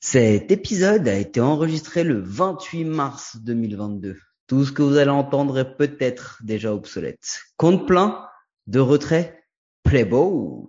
Cet épisode a été enregistré le 28 mars 2022. Tout ce que vous allez entendre est peut-être déjà obsolète. Compte plein, de retrait, play ball.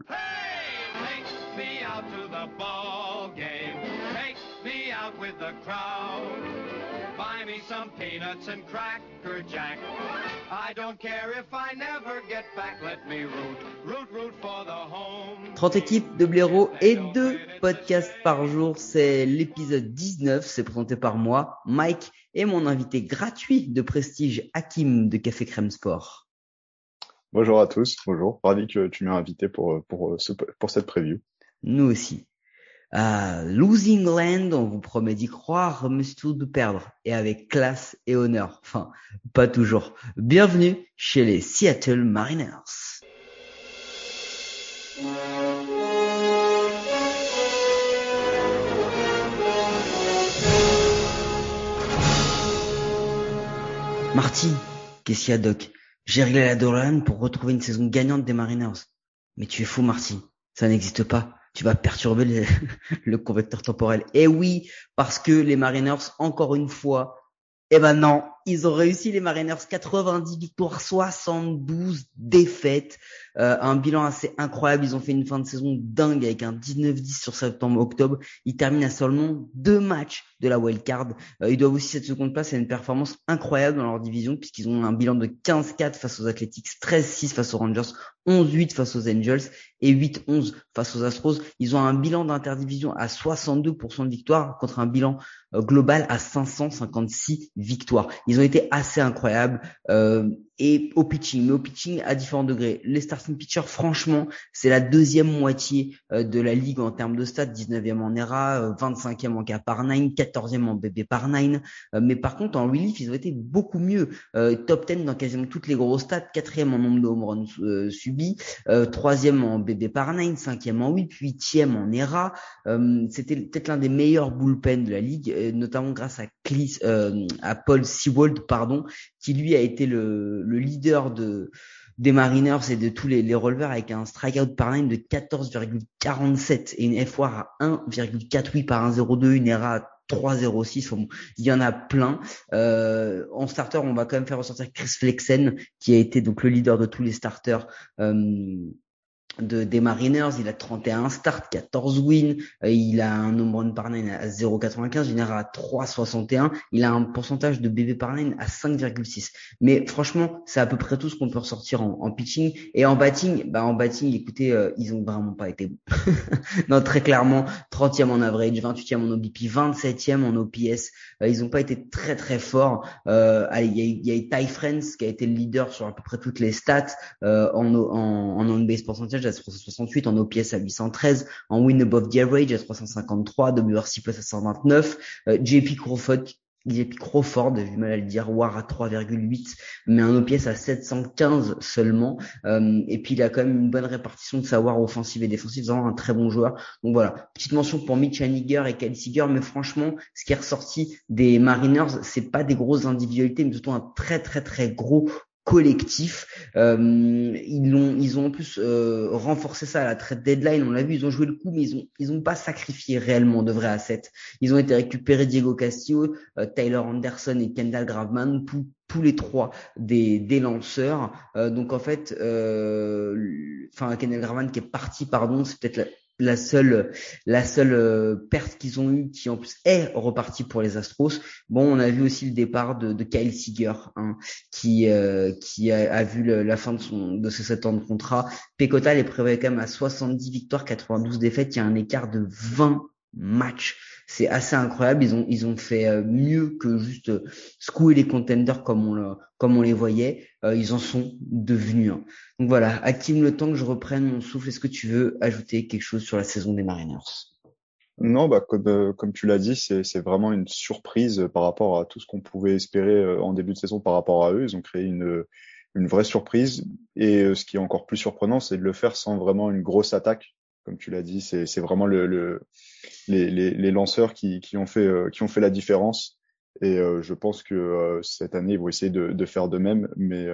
Take me out to the ball game. Take me out with the crowd. Buy me some peanuts and cracker jack. I don't care if I never get back. Let me root, root, root for the home. 30 équipes de blaireaux et deux podcasts par jour. C'est l'épisode 19. C'est présenté par moi, Mike, et mon invité gratuit de prestige, Hakim de Café Crème Sport. Bonjour à tous, bonjour. Ravi que tu m'aies invité pour, pour, ce, pour cette preview. Nous aussi. Losing Land, on vous promet d'y croire, mais surtout de perdre, et avec classe et honneur. Enfin, pas toujours. Bienvenue chez les Seattle Mariners. Marty, qu'est-ce qu'il y a, Doc? J'ai réglé la DeLorean pour retrouver une saison gagnante des Mariners. Mais tu es fou, Marty. Ça n'existe pas. Tu vas perturber le, le convecteur temporel. Et oui, parce que les Mariners, encore une fois, eh ben non, ils ont réussi les Mariners 90 victoires, 72 défaites, euh, un bilan assez incroyable. Ils ont fait une fin de saison dingue avec un 19-10 sur septembre-octobre. Ils terminent à seulement deux matchs de la wild card. Euh, ils doivent aussi cette seconde place à une performance incroyable dans leur division puisqu'ils ont un bilan de 15-4 face aux Athletics, 13-6 face aux Rangers, 11-8 face aux Angels et 8-11 face aux Astros. Ils ont un bilan d'interdivision à 62% de victoires contre un bilan euh, global à 556 victoires. Ils ont été assez incroyables. Euh, et au pitching, mais au pitching à différents degrés. Les starting pitchers, franchement, c'est la deuxième moitié euh, de la ligue en termes de stats, 19e en ERA, 25e en K par 9, 14e en BB par 9. Euh, mais par contre, en relief, ils ont été beaucoup mieux. Euh, top 10 dans quasiment toutes les grosses stats, 4e en nombre de home runs subis, 3e en BB par 9, 5e en 8, 8e en ERA. C'était peut-être l'un des meilleurs bullpen de la ligue, notamment grâce à, à Paul Sewald, pardon, qui lui a été le, le leader de des Mariners et de tous les, les avec un strikeout par line de 14,47 et une FWAR à 1,48 par 1,02, une ERA à 3,06. il y en a plein. Euh, en starter, on va quand même faire ressortir Chris Flexen, qui a été donc le leader de tous les starters. Euh, de, des Mariners, il a 31 starts, 14 wins, euh, il a un home run par nine à 0,95, une à 3,61, il a un pourcentage de BB par nine à 5,6. Mais franchement, c'est à peu près tout ce qu'on peut ressortir en, en, pitching et en batting. Bah en batting, écoutez, euh, ils ont vraiment pas été bons. non, très clairement, 30e en average, 28e en OBP, 27e en OPS. Euh, ils ont pas été très très forts. allez, il y a, y a Ty Friends qui a été le leader sur à peu près toutes les stats en, en, en on-base percentage à 368, en OPS à 813, en win above the average à 353, WRC plus à 129, euh, JP Crawford JP Crawford, j'ai du mal à le dire, War à 3,8, mais un OPS à 715 seulement. Euh, et puis il a quand même une bonne répartition de sa War offensive et défensive, vraiment un très bon joueur. Donc voilà, petite mention pour Mitch Haniger et Kyle Seager, mais franchement, ce qui est ressorti des Mariners, c'est pas des grosses individualités, mais surtout un très très très gros collectif. Euh, ils ont ils ont en plus euh, renforcé ça à la trade deadline. On l'a vu, ils ont joué le coup, mais ils ont ils ont pas sacrifié réellement de vrais assets. Ils ont été récupérés Diego Castillo, euh, Tyler Anderson et Kendall Graveman, tous tous les trois des, des lanceurs. donc en fait, enfin Kendall Graveman qui est parti, pardon, c'est peut-être la seule la seule euh, perte qu'ils ont eue qui en plus est repartie pour les Astros. Bon, on a vu aussi le départ de, de Kyle Seager hein, qui euh, qui a, a vu la fin de son de ses 7 ans de contrat. Pecota les prévoyait quand même à 70 victoires, 92 défaites, il y a un écart de 20 matchs c'est assez incroyable. Ils ont ils ont fait euh, mieux que juste secouer les contenders comme on comme on les voyait. Euh, ils en sont devenus. Donc voilà, Hakim, le temps que je reprenne mon souffle, est-ce que tu veux ajouter quelque chose sur la saison des Mariners? Non, bah comme euh, comme tu l'as dit, c'est vraiment une surprise par rapport à tout ce qu'on pouvait espérer en début de saison par rapport à eux. Ils ont créé une une vraie surprise et ce qui est encore plus surprenant, c'est de le faire sans vraiment une grosse attaque comme tu l'as dit, c'est vraiment le les, les, les, lanceurs qui, qui, ont fait, euh, qui ont fait la différence. Et euh, je pense que euh, cette année, ils vont essayer de, de, faire de même. Mais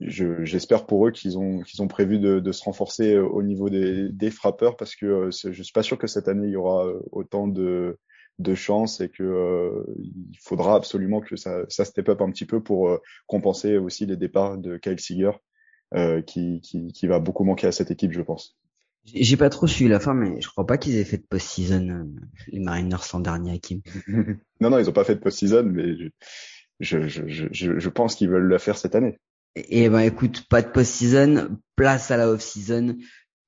j'espère pour eux qu'ils ont qu'ils ont prévu de, de, se renforcer au niveau des, des frappeurs parce que je suis pas sûr que cette année il y aura autant de de chance et que euh, faudra absolument que ça, ça step up un petit peu pour compenser aussi les départs de Kyle Seager euh, qui, qui, qui, va beaucoup manquer à cette équipe, je pense. J'ai pas trop suivi la fin, mais je crois pas qu'ils aient fait de post-season les Mariners l'an dernier, Hakim. non, non, ils ont pas fait de post-season, mais je, je, je, je, je pense qu'ils veulent le faire cette année. Et, et ben écoute, pas de post-season, place à la off-season.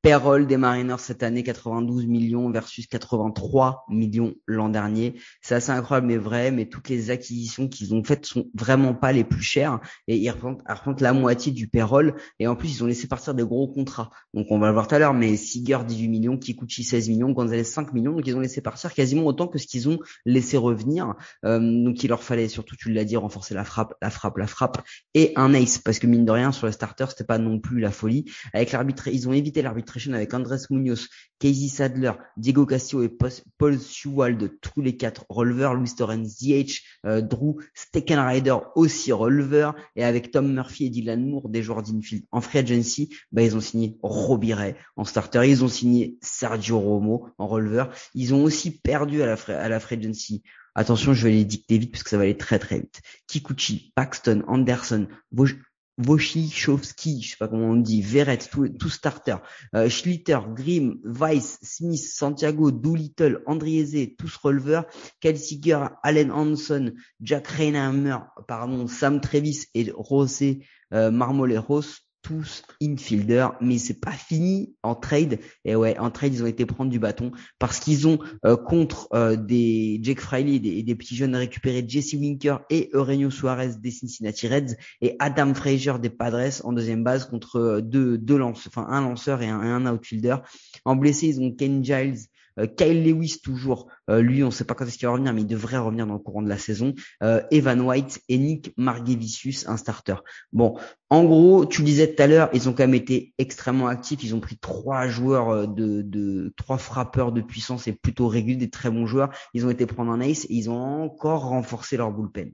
Payroll des Mariners cette année, 92 millions versus 83 millions l'an dernier. C'est assez incroyable mais vrai, mais toutes les acquisitions qu'ils ont faites sont vraiment pas les plus chères et ils représentent, la moitié du payroll et en plus ils ont laissé partir des gros contrats. Donc on va le voir tout à l'heure, mais Seager 18 millions, Kikuchi 16 millions, Gonzalez 5 millions, donc ils ont laissé partir quasiment autant que ce qu'ils ont laissé revenir. Euh, donc il leur fallait surtout, tu l'as dit, renforcer la frappe, la frappe, la frappe et un ace parce que mine de rien sur le starter c'était pas non plus la folie. Avec l'arbitre, ils ont évité l'arbitre avec Andrés Munoz, Casey Sadler, Diego Castillo et Paul Sewald, tous les quatre releveurs, Luis Torrens DH, euh, Drew Steckenrider aussi releveur, et avec Tom Murphy et Dylan Moore des joueurs d'infield. En free agency, bah, ils ont signé Robbie en starter, ils ont signé Sergio Romo en releveur, ils ont aussi perdu à la, à la free agency Attention, je vais les dicter vite parce que ça va aller très très vite. Kikuchi, Paxton, Anderson, Wojciechowski, je sais pas comment on dit, Verrett, tout, tout starter, euh, Schlitter, Grimm, Weiss, Smith, Santiago, Doolittle, Andriese, tous releveurs, Kelsiger, Allen Hanson, Jack Reinhammer, pardon, Sam Travis et Rosé euh, Marmoleros, tous infielder, mais c'est pas fini en trade. Et ouais, en trade, ils ont été prendre du bâton parce qu'ils ont euh, contre euh, des Jake Fraley et des, petits jeunes récupérés Jesse Winker et Eugenio Suarez des Cincinnati Reds et Adam Frazier des Padres en deuxième base contre euh, deux, deux lanceurs, enfin un lanceur et un, un outfielder. En blessé, ils ont Ken Giles Kyle Lewis toujours, euh, lui on ne sait pas quand est-ce qu'il va revenir, mais il devrait revenir dans le courant de la saison. Euh, Evan White et Nick Margevicius, un starter. Bon, en gros, tu disais tout à l'heure, ils ont quand même été extrêmement actifs. Ils ont pris trois joueurs de, de trois frappeurs de puissance et plutôt réguliers, des très bons joueurs. Ils ont été prendre un ace et ils ont encore renforcé leur bullpen.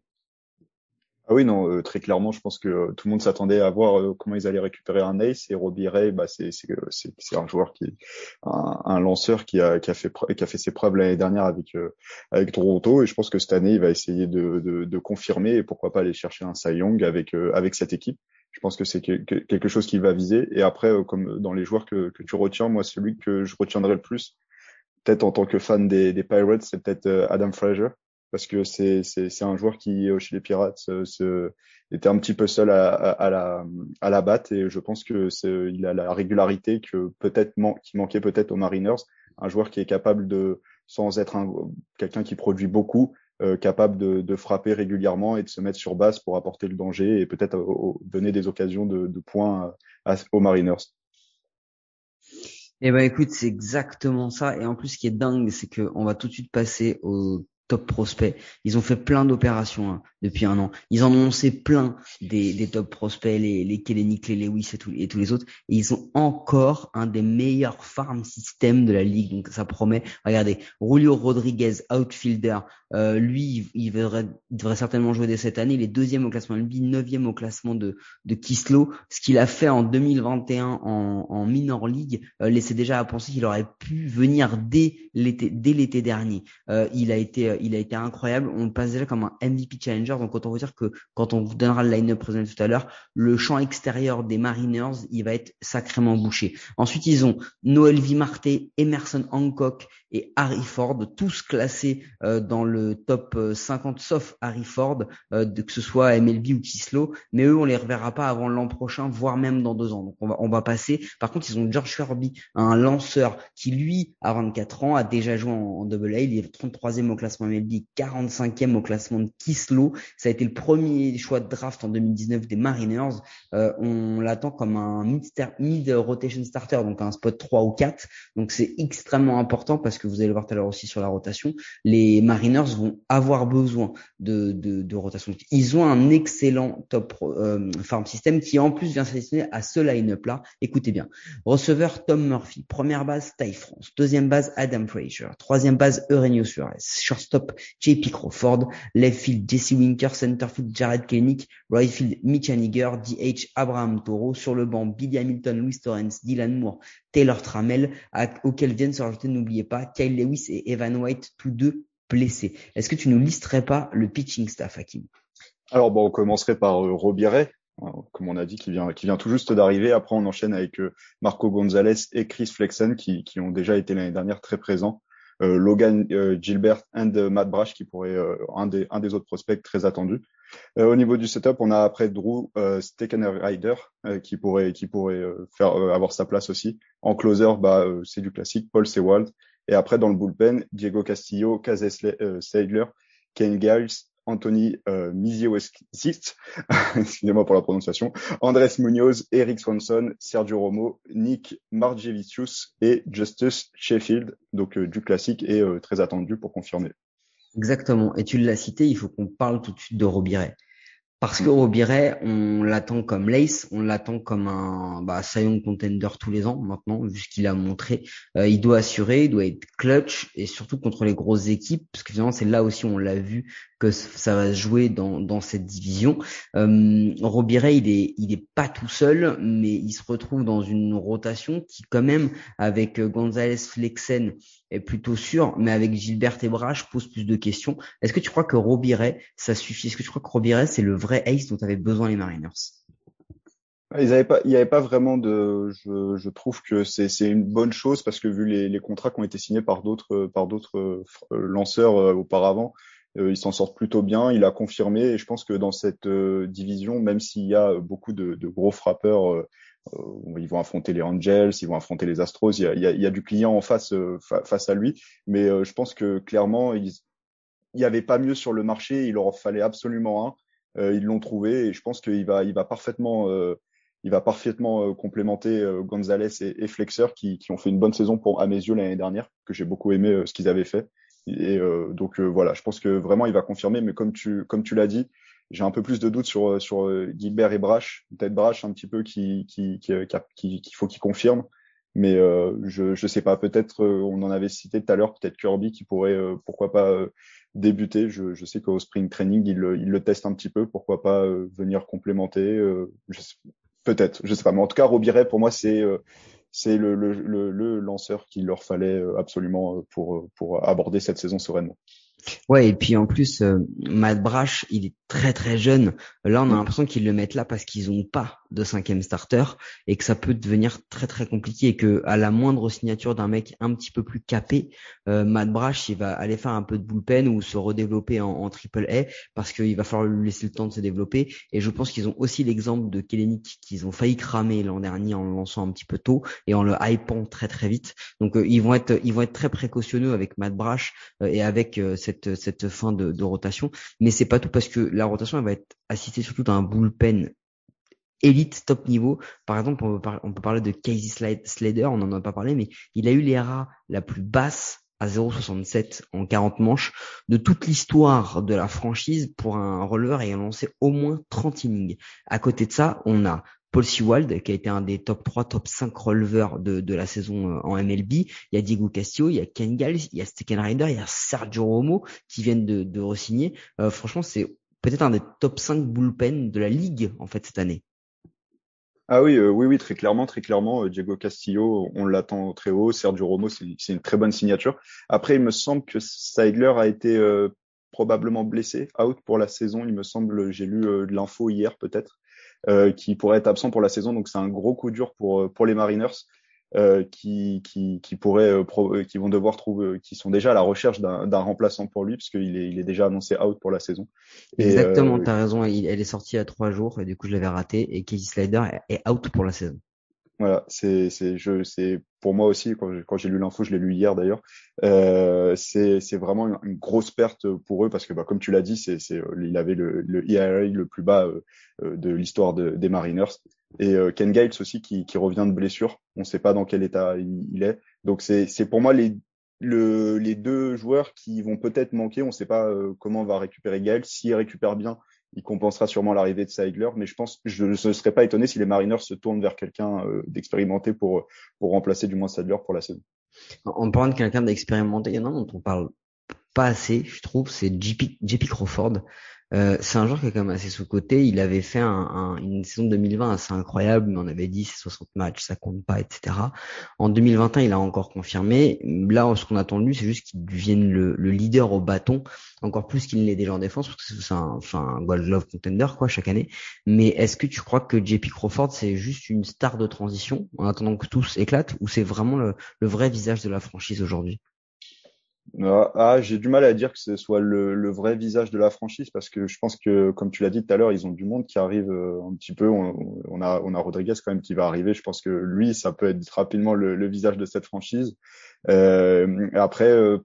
Ah oui, non, euh, très clairement, je pense que euh, tout le monde s'attendait à voir euh, comment ils allaient récupérer un ace. Et Robbie Ray, bah, c'est c'est un joueur qui un, un, lanceur qui a qui a fait qui a fait ses preuves l'année dernière avec avec Toronto. Et je pense que cette année, il va essayer de de, de confirmer et pourquoi pas aller chercher un Cy Young avec avec cette équipe. Je pense que c'est quelque chose qu'il va viser. Et après, comme dans les joueurs que que tu retiens, moi, celui que je retiendrai le plus, peut-être en tant que fan des, des Pirates, c'est peut-être Adam Fraser parce que c'est c'est un joueur qui euh, chez les Pirates euh, se, était un petit peu seul à, à, la à la batte et je pense que il a la régularité que peut-être qui manquait peut-être aux Mariners un joueur qui est capable de sans être un quelqu'un qui produit beaucoup euh, capable de, de, frapper régulièrement et de se mettre sur base pour apporter le danger et peut-être donner des occasions de, de points aux Mariners. Eh ben écoute, c'est exactement ça. Et en plus, ce qui est dingue, c'est qu'on va tout de suite passer au top prospects. Ils ont fait plein d'opérations hein, depuis un an. Ils en ont lancé plein des, des top prospects, les, les Kellenic, les Lewis et, et tous les autres. Et ils ont encore un des meilleurs farm systems de la ligue. Donc ça promet. Regardez, Julio Rodriguez, outfielder. Euh, lui, il devrait, il devrait, certainement jouer dès cette année. Il est deuxième au classement NBA, neuvième au classement de, de Kislo. Ce qu'il a fait en 2021 en, en minor league euh, laissait déjà à penser qu'il aurait pu venir dès l'été, dès l'été dernier. Euh, il a été il a été incroyable. On passe déjà comme un MVP challenger. Donc, autant vous dire que quand on vous donnera le line-up présenté tout à l'heure, le champ extérieur des Mariners, il va être sacrément bouché. Ensuite, ils ont Noël Vimarté, Emerson Hancock et Harry Ford, tous classés euh, dans le top 50, euh, sauf Harry Ford, euh, que ce soit MLB ou Kislo. Mais eux, on les reverra pas avant l'an prochain, voire même dans deux ans. Donc, on va, on va passer. Par contre, ils ont George Kirby, un lanceur qui, lui, à 24 ans, a déjà joué en, double A. Il est 33e au classement MLB, 45e au classement de Kislo. Ça a été le premier choix de draft en 2019 des Mariners. Euh, on l'attend comme un mid, mid rotation starter, donc un spot 3 ou 4. Donc c'est extrêmement important parce que vous allez le voir tout à l'heure aussi sur la rotation, les Mariners vont avoir besoin de, de, de rotation. Ils ont un excellent top euh, farm system qui en plus vient s'additionner à ce line-up là. Écoutez bien. Receveur Tom Murphy, première base Ty France, deuxième base Adam Frazier, troisième base Eugenio Suarez, shortstop JP Crawford, left field Jesse Winker, center field Jared Kelnick, right field Mitch Haniger, DH Abraham Toro, sur le banc Billy Hamilton, Louis Torrens, Dylan Moore, Taylor Trammell, auxquels viennent se rajouter, n'oubliez pas, Kyle Lewis et Evan White, tous deux blessés. Est-ce que tu nous listerais pas le pitching staff, Hakim? Alors bon, on commencerait par euh, Robiret, hein, comme on a dit, qui vient, tout juste d'arriver. Après, on enchaîne avec euh, Marco Gonzalez et Chris Flexen, qui, ont déjà été l'année dernière très présents. Euh, Logan euh, Gilbert and Matt Brash, qui pourrait un des, un des autres prospects très attendus. au niveau du setup, on a après Drew euh, Rider, qui pourrait, qui pourrait avoir sa place aussi. En closer, bah, c'est du classique, Paul Sewald. Et après, dans le bullpen, Diego Castillo, Kazes Seidler, Ken Giles, Anthony euh, excusez-moi pour la prononciation, Andrés Munoz, Eric Swanson, Sergio Romo, Nick Margevicius et Justus Sheffield, donc euh, du classique et euh, très attendu pour confirmer. Exactement. Et tu l'as cité, il faut qu'on parle tout de suite de Robiret. Parce que Robiret, on l'attend comme Lace, on l'attend comme un bah, Sion contender tous les ans maintenant, vu ce qu'il a montré. Euh, il doit assurer, il doit être clutch et surtout contre les grosses équipes, parce que finalement c'est là aussi on l'a vu que ça va se jouer dans, cette division. Euh, Robiret, il est pas tout seul, mais il se retrouve dans une rotation qui quand même avec Gonzalez Flexen est plutôt sûr, mais avec Gilbert et Brache pose plus de questions. Est-ce que tu crois que Robiret, ça suffit? Est-ce que tu crois que Robiret, c'est le vrai ace dont avaient besoin les Mariners? Ils avaient pas, il n'y avait pas vraiment de. Je, je trouve que c'est une bonne chose parce que vu les, les, contrats qui ont été signés par d'autres par d'autres euh, lanceurs euh, auparavant, euh, ils s'en sortent plutôt bien. Il a confirmé et je pense que dans cette division, même s'il y a beaucoup de, gros frappeurs euh, ils vont affronter les Angels, ils vont affronter les Astros. Il y a, il il du client en face euh, face à lui, mais euh, je pense que clairement il n'y avait pas mieux sur le marché. Il leur fallait absolument un. ils l'ont trouvé et je pense qu'il va il parfaitement il va parfaitement complémenter Gonzalez et, et Flexer qui, qui, ont fait une bonne saison pour à mes yeux l'année dernière que j'ai beaucoup aimé ce qu'ils avaient fait. Et donc voilà, je pense que vraiment il va confirmer. Mais comme tu comme tu l'as dit, j'ai un peu plus de doutes sur sur euh, Gilbert et Brash, peut-être Brash un petit peu qui qui qui qui, qui faut qu'il confirme, mais euh, je je sais pas, peut-être euh, on en avait cité tout à l'heure, peut-être Kirby qui pourrait euh, pourquoi pas débuter. Je je sais qu'au spring training il il le teste un petit peu, pourquoi pas venir complémenter. peut-être, je sais pas, mais en tout cas Robiret pour moi c'est c'est le, le, le, le, lanceur qu'il leur fallait absolument pour, pour aborder cette saison sereinement. Ouais, et puis en plus, euh, Matt Brash, il est très très jeune. Là, on a l'impression qu'ils le mettent là parce qu'ils n'ont pas de cinquième starter et que ça peut devenir très très compliqué et que à la moindre signature d'un mec un petit peu plus capé, euh, Matt Brash, il va aller faire un peu de bullpen ou se redévelopper en, en triple A parce qu'il va falloir lui laisser le temps de se développer. Et je pense qu'ils ont aussi l'exemple de Kellenic qu'ils ont failli cramer l'an dernier en le lançant un petit peu tôt et en le hypant très très vite. Donc euh, ils vont être ils vont être très précautionneux avec Matt Brash et avec cette cette fin de, rotation. Mais c'est pas tout parce que la rotation va être assistée surtout d'un bullpen élite top niveau. Par exemple, on peut, parler de Casey Slater, on n'en a pas parlé, mais il a eu l'ERA la plus basse à 0,67 en 40 manches de toute l'histoire de la franchise pour un releveur ayant lancé au moins 30 innings. À côté de ça, on a Paul Sewald, qui a été un des top 3, top 5 releveurs de, la saison euh, en MLB. Il y a Diego Castillo, il y a Ken Giles, il y a Steven Ryder, il y a Sergio Romo qui viennent de, de re-signer. Euh, franchement, c'est peut-être un des top 5 bullpen de la ligue en fait cette année. Ah oui, euh, oui, oui, très clairement, très clairement. Diego Castillo, on l'attend très haut. Sergio Romo, c'est une très bonne signature. Après, il me semble que Seidler a été probablement blessé, out pour la saison. Il me semble, j'ai lu de l'info hier peut-être. Euh, qui pourrait être absent pour la saison. Donc c'est un gros coup dur pour euh, pour les Mariners. Euh, qui, qui, qui pourraient, euh, qui vont devoir trouver, qui sont déjà à la recherche d'un remplaçant pour lui, puisqu'il est, il est déjà annoncé out pour la saison. Exactement, euh, tu as raison, elle est sortie à trois jours, et du coup je l'avais raté, et Casey Slider est out pour la saison. Voilà, c'est c'est je c'est pour moi aussi quand j'ai, quand j'ai lu l'info, je l'ai lu hier d'ailleurs. Euh, c'est c'est vraiment une, grosse perte pour eux parce que bah, comme tu l'as dit, c'est c'est il avait le le ERA le plus bas euh, euh, de l'histoire de, des Mariners et euh, Ken Giles aussi qui qui revient de blessure. On ne sait pas dans quel état il, est. Donc c'est c'est pour moi les le, les deux joueurs qui vont peut-être manquer. On ne sait pas euh, comment va récupérer Gaël. S'il récupère bien, il compensera sûrement l'arrivée de Seidler. Mais je pense, je ne serais pas étonné si les Mariners se tournent vers quelqu'un euh, d'expérimenté pour, pour remplacer du moins Seidler pour la saison. En parlant de quelqu'un d'expérimenté, il y en a dont on parle pas assez, je trouve, c'est JP Crawford. Euh, c'est un joueur qui est quand même assez sous-côté. Il avait fait un, une saison 2020 assez incroyable, mais on avait dit c'est 60 matchs, ça compte pas, etc. En 2021, il a encore confirmé. Là, ce qu'on attend de lui, c'est juste qu'il devienne le, le, leader au bâton, encore plus qu'il l'est déjà en défense, parce que c'est un, enfin, un Gold Glove contender quoi chaque année. Mais est-ce que tu crois que JP Crawford c'est juste une star de transition en attendant que tout éclate, ou c'est vraiment le, le vrai visage de la franchise aujourd'hui? Ah, ah, j'ai du mal à dire que ce soit le, le, vrai visage de la franchise parce que je pense que, comme tu l'as dit tout à l'heure, ils ont du monde qui arrive euh, un petit peu. On, a, on a Rodriguez quand même qui va arriver. Je pense que lui, ça peut être rapidement le, le visage de cette franchise. Euh, après, euh,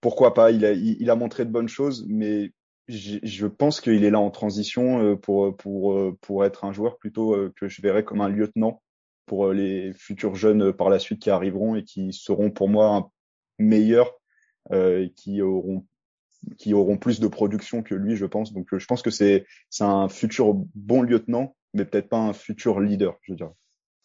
pourquoi pas? Il a, il, a montré de bonnes choses, mais je pense qu'il est là en transition euh, pour, pour, pour être un joueur plutôt que je verrais comme un lieutenant pour les futurs jeunes par la suite qui arriveront et qui seront pour moi un meilleur euh, qui auront qui auront plus de production que lui, je pense. Donc, euh, je pense que c'est c'est un futur bon lieutenant, mais peut-être pas un futur leader, je dirais.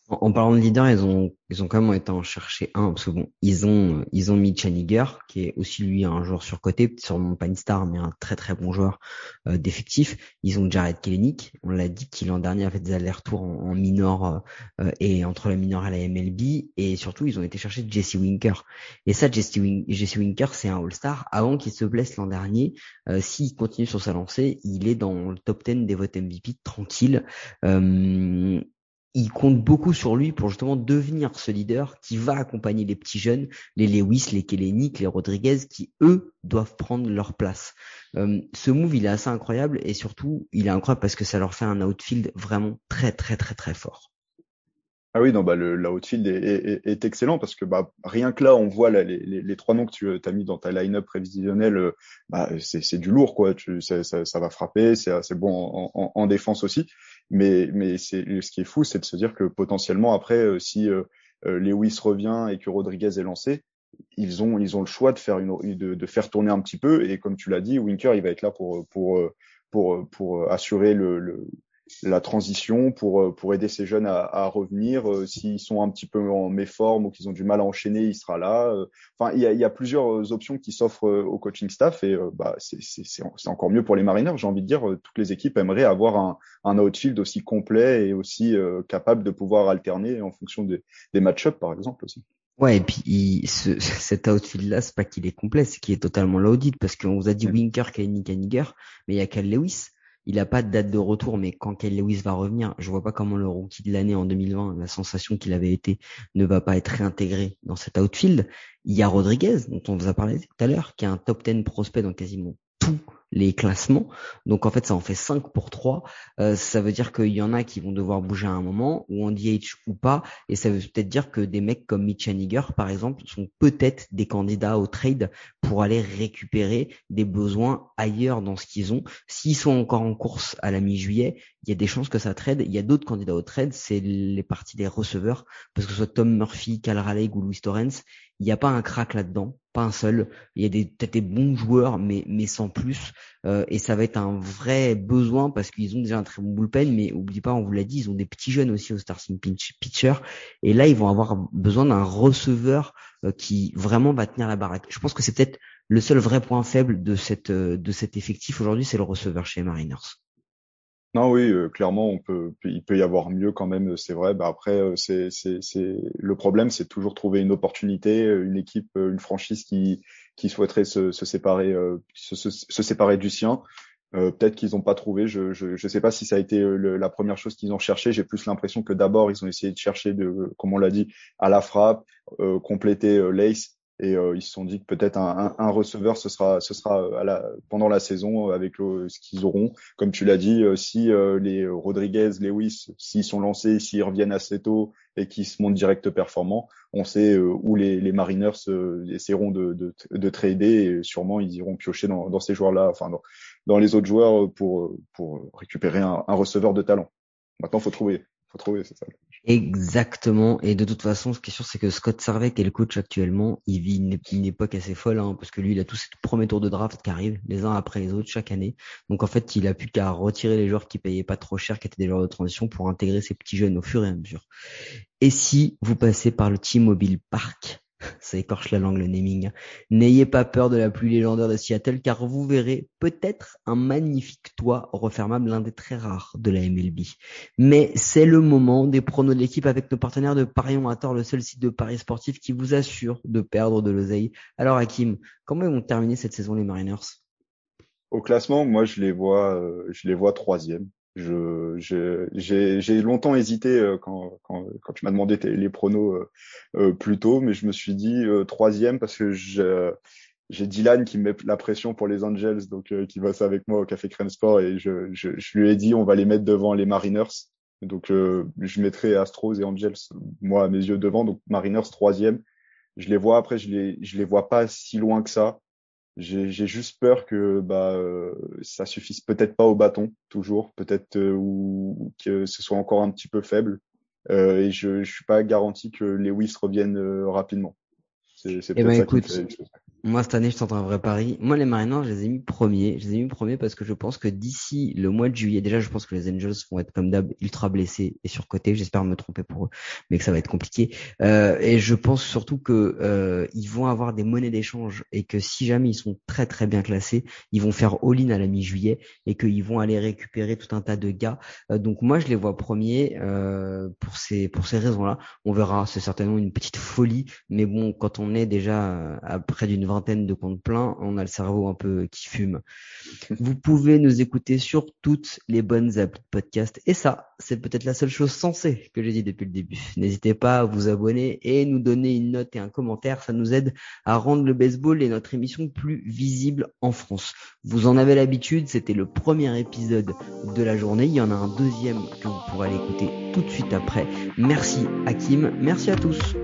En, parlant de leader, ils ont, ils ont quand même été en chercher un, parce que bon, ils ont, ils ont mis Chaniger, qui est aussi lui un joueur surcoté, sûrement pas une star, mais un très très bon joueur euh, d'effectif. Ils ont Jared Kelenic, on l'a dit qu'il l'an dernier a fait des allers-retours en, minor euh, et entre la minor et la MLB, et surtout ils ont été chercher Jesse Winker. Et ça, Jesse, Jesse Winker, c'est un All-Star. Avant qu'il se blesse l'an dernier, euh, s'il continue sur sa lancée, il est dans le top 10 des votes MVP tranquille. Euh, il compte beaucoup sur lui pour justement devenir ce leader qui va accompagner les petits jeunes, les Lewis, les Kellenic, les Rodriguez, qui eux doivent prendre leur place. Euh, ce move, il est assez incroyable et surtout, il est incroyable parce que ça leur fait un outfield vraiment très très très très fort. Ah oui, non, bah le l'outfield est, est, excellent parce que bah rien que là, on voit les, trois noms que tu as mis dans ta line-up prévisionnelle, euh, bah c'est du lourd quoi. Tu, ça, ça, va frapper, c'est assez bon en, défense aussi. Mais mais c'est ce qui est fou, c'est de se dire que potentiellement après, euh, si euh, Lewis revient et que Rodriguez est lancé, ils ont ils ont le choix de faire une de, de faire tourner un petit peu. Et comme tu l'as dit, Winker il va être là pour pour pour pour assurer le, le la transition pour euh, pour aider ces jeunes à, à revenir. Euh, s'ils sont un petit peu en méforme ou qu'ils ont du mal à enchaîner, il sera là. Euh, enfin, il y a, il y a plusieurs options qui s'offrent au coaching staff et bah c'est c'est encore mieux pour les Mariners. J'ai envie de dire, toutes les équipes aimeraient avoir un un outfield aussi complet et aussi capable de pouvoir alterner en fonction des, des match-ups par exemple aussi. Ouais, et puis ce, cet outfield-là, c'est pas qu'il est complet, c'est qu'il est totalement loaded parce qu'on vous a dit Winker, Kenny Kaniger, mais il y a Cal Lewis. Il n'a pas de date de retour, mais quand Kyle Lewis va revenir, je vois pas comment le rookie de l'année en 2020, la sensation qu'il avait été, ne va pas être réintégré dans cet outfield. Il y a Rodriguez, dont on vous a parlé tout à l'heure, qui est un top 10 prospect dans quasiment tout les classements. Donc en fait, ça en fait 5 pour 3. Euh, ça veut dire qu'il y en a qui vont devoir bouger à un moment, ou en DH ou pas. Et ça veut peut-être dire que des mecs comme Mitch Haniger, par exemple, sont peut-être des candidats au trade pour aller récupérer des besoins ailleurs dans ce qu'ils ont. S'ils sont encore en course à la mi-juillet, il y a des chances que ça trade. Il y a d'autres candidats au trade, c'est les parties des receveurs, parce que ce soit Tom Murphy, Cal Raleigh ou Louis Torrens, il n'y a pas un crack là-dedans, pas un seul. Il y a peut-être des bons joueurs, mais mais sans plus. Euh, et ça va être un vrai besoin parce qu'ils ont déjà un très bon bullpen, mais oublie pas, on vous l'a dit, ils ont des petits jeunes aussi au starting pitcher. Et là, ils vont avoir besoin d'un receveur euh, qui vraiment va tenir la baraque. Je pense que c'est peut-être le seul vrai point faible de cette euh, de cet effectif aujourd'hui, c'est le receveur chez Mariners. Non, oui, euh, clairement, on peut, il peut y avoir mieux quand même, c'est vrai. Bah après, euh, c'est, c'est, c'est le problème, c'est toujours trouver une opportunité, euh, une équipe, une franchise qui, qui souhaiterait se, se séparer, se, se, séparer du sien. peut-être qu'ils n'ont pas trouvé. Je, je, je sais pas si ça a été la première chose qu'ils ont cherché. J'ai plus l'impression que d'abord ils ont essayé de chercher, de, comme on l'a dit, à la frappe, compléter l'ace et euh, ils se sont dit que peut-être un, un, un, receveur ce sera ce sera euh, à la, pendant la saison euh, avec le, ce qu'ils auront. Comme tu l'as dit si les Rodriguez Lewis s'ils sont lancés s'ils reviennent assez tôt et qu'ils se montrent direct performants on sait où les, les Mariners essaieront de, de, de, trader et sûrement ils iront piocher dans, dans ces joueurs là enfin dans, dans, les autres joueurs pour pour récupérer un, un receveur de talent. Maintenant faut trouver Exactement. Et de toute façon, ce qui est sûr, c'est que Scott Servais, qui est le coach actuellement, il vit une, époque assez folle, hein, parce que lui, il a tous ses premiers tours de draft qui arrivent, les uns après les autres, chaque année. Donc en fait, il a plus qu'à retirer les joueurs qui payaient pas trop cher, qui étaient des joueurs de transition, pour intégrer ces petits jeunes au fur et à mesure. Et si vous passez par le T-Mobile Park, ça écorche la langue le naming. N'ayez pas peur de la pluie légendaire de Seattle car vous verrez peut-être un magnifique toit refermable, l'un des très rares de la MLB. Mais c'est le moment des pronos de l'équipe avec nos partenaires de Parion à tort, le seul site de paris sportif qui vous assure de perdre de l'oseille. Alors Hakim, comment vont terminer cette saison les Mariners? Au classement, moi je les vois, euh, je les vois troisième. Je, j'ai, longtemps hésité euh, quand, quand, quand tu m'as demandé les pronos euh, euh, plus tôt, mais je me suis dit troisième parce que j'ai Dylan qui met la pression pour les Angels, donc qui bosse avec moi au Café Crème Sport, et je, je, je, lui ai dit on va les mettre devant les Mariners. Donc je mettrai Astros et Angels, moi à mes yeux devant, donc Mariners troisième. Je les vois après, je les, je les vois pas si loin que ça. J'ai juste peur que bah euh, ça suffise peut-être pas au bâton toujours, peut-être euh, ou que ce soit encore un petit peu faible. Euh, et je, je suis pas garanti que les Lewis reviennent rapidement. C'est eh ben, écoute, moi, cette année, je tente un vrai pari. Moi, les Mariners, je les ai mis premiers. Je les ai mis premiers parce que je pense que d'ici le mois de juillet, déjà, je pense que les Angels vont être comme d'hab ultra blessés et surcotés. J'espère me tromper pour eux, mais que ça va être compliqué. Euh, et je pense surtout que euh, ils vont avoir des monnaies d'échange et que si jamais ils sont très très bien classés, ils vont faire all-in à la mi-juillet et qu'ils vont aller récupérer tout un tas de gars. Euh, donc moi, je les vois premiers euh, pour ces pour ces raisons-là. On verra. C'est certainement une petite folie, mais bon, quand on est déjà à près d'une de comptes pleins, on a le cerveau un peu qui fume. Vous pouvez nous écouter sur toutes les bonnes applis de podcast. Et ça, c'est peut-être la seule chose sensée que j'ai dit depuis le début. N'hésitez pas à vous abonner et nous donner une note et un commentaire. Ça nous aide à rendre le baseball et notre émission plus visible en France. Vous en avez l'habitude, c'était le premier épisode de la journée. Il y en a un deuxième que vous pourrez aller écouter tout de suite après. Merci Hakim, merci à tous.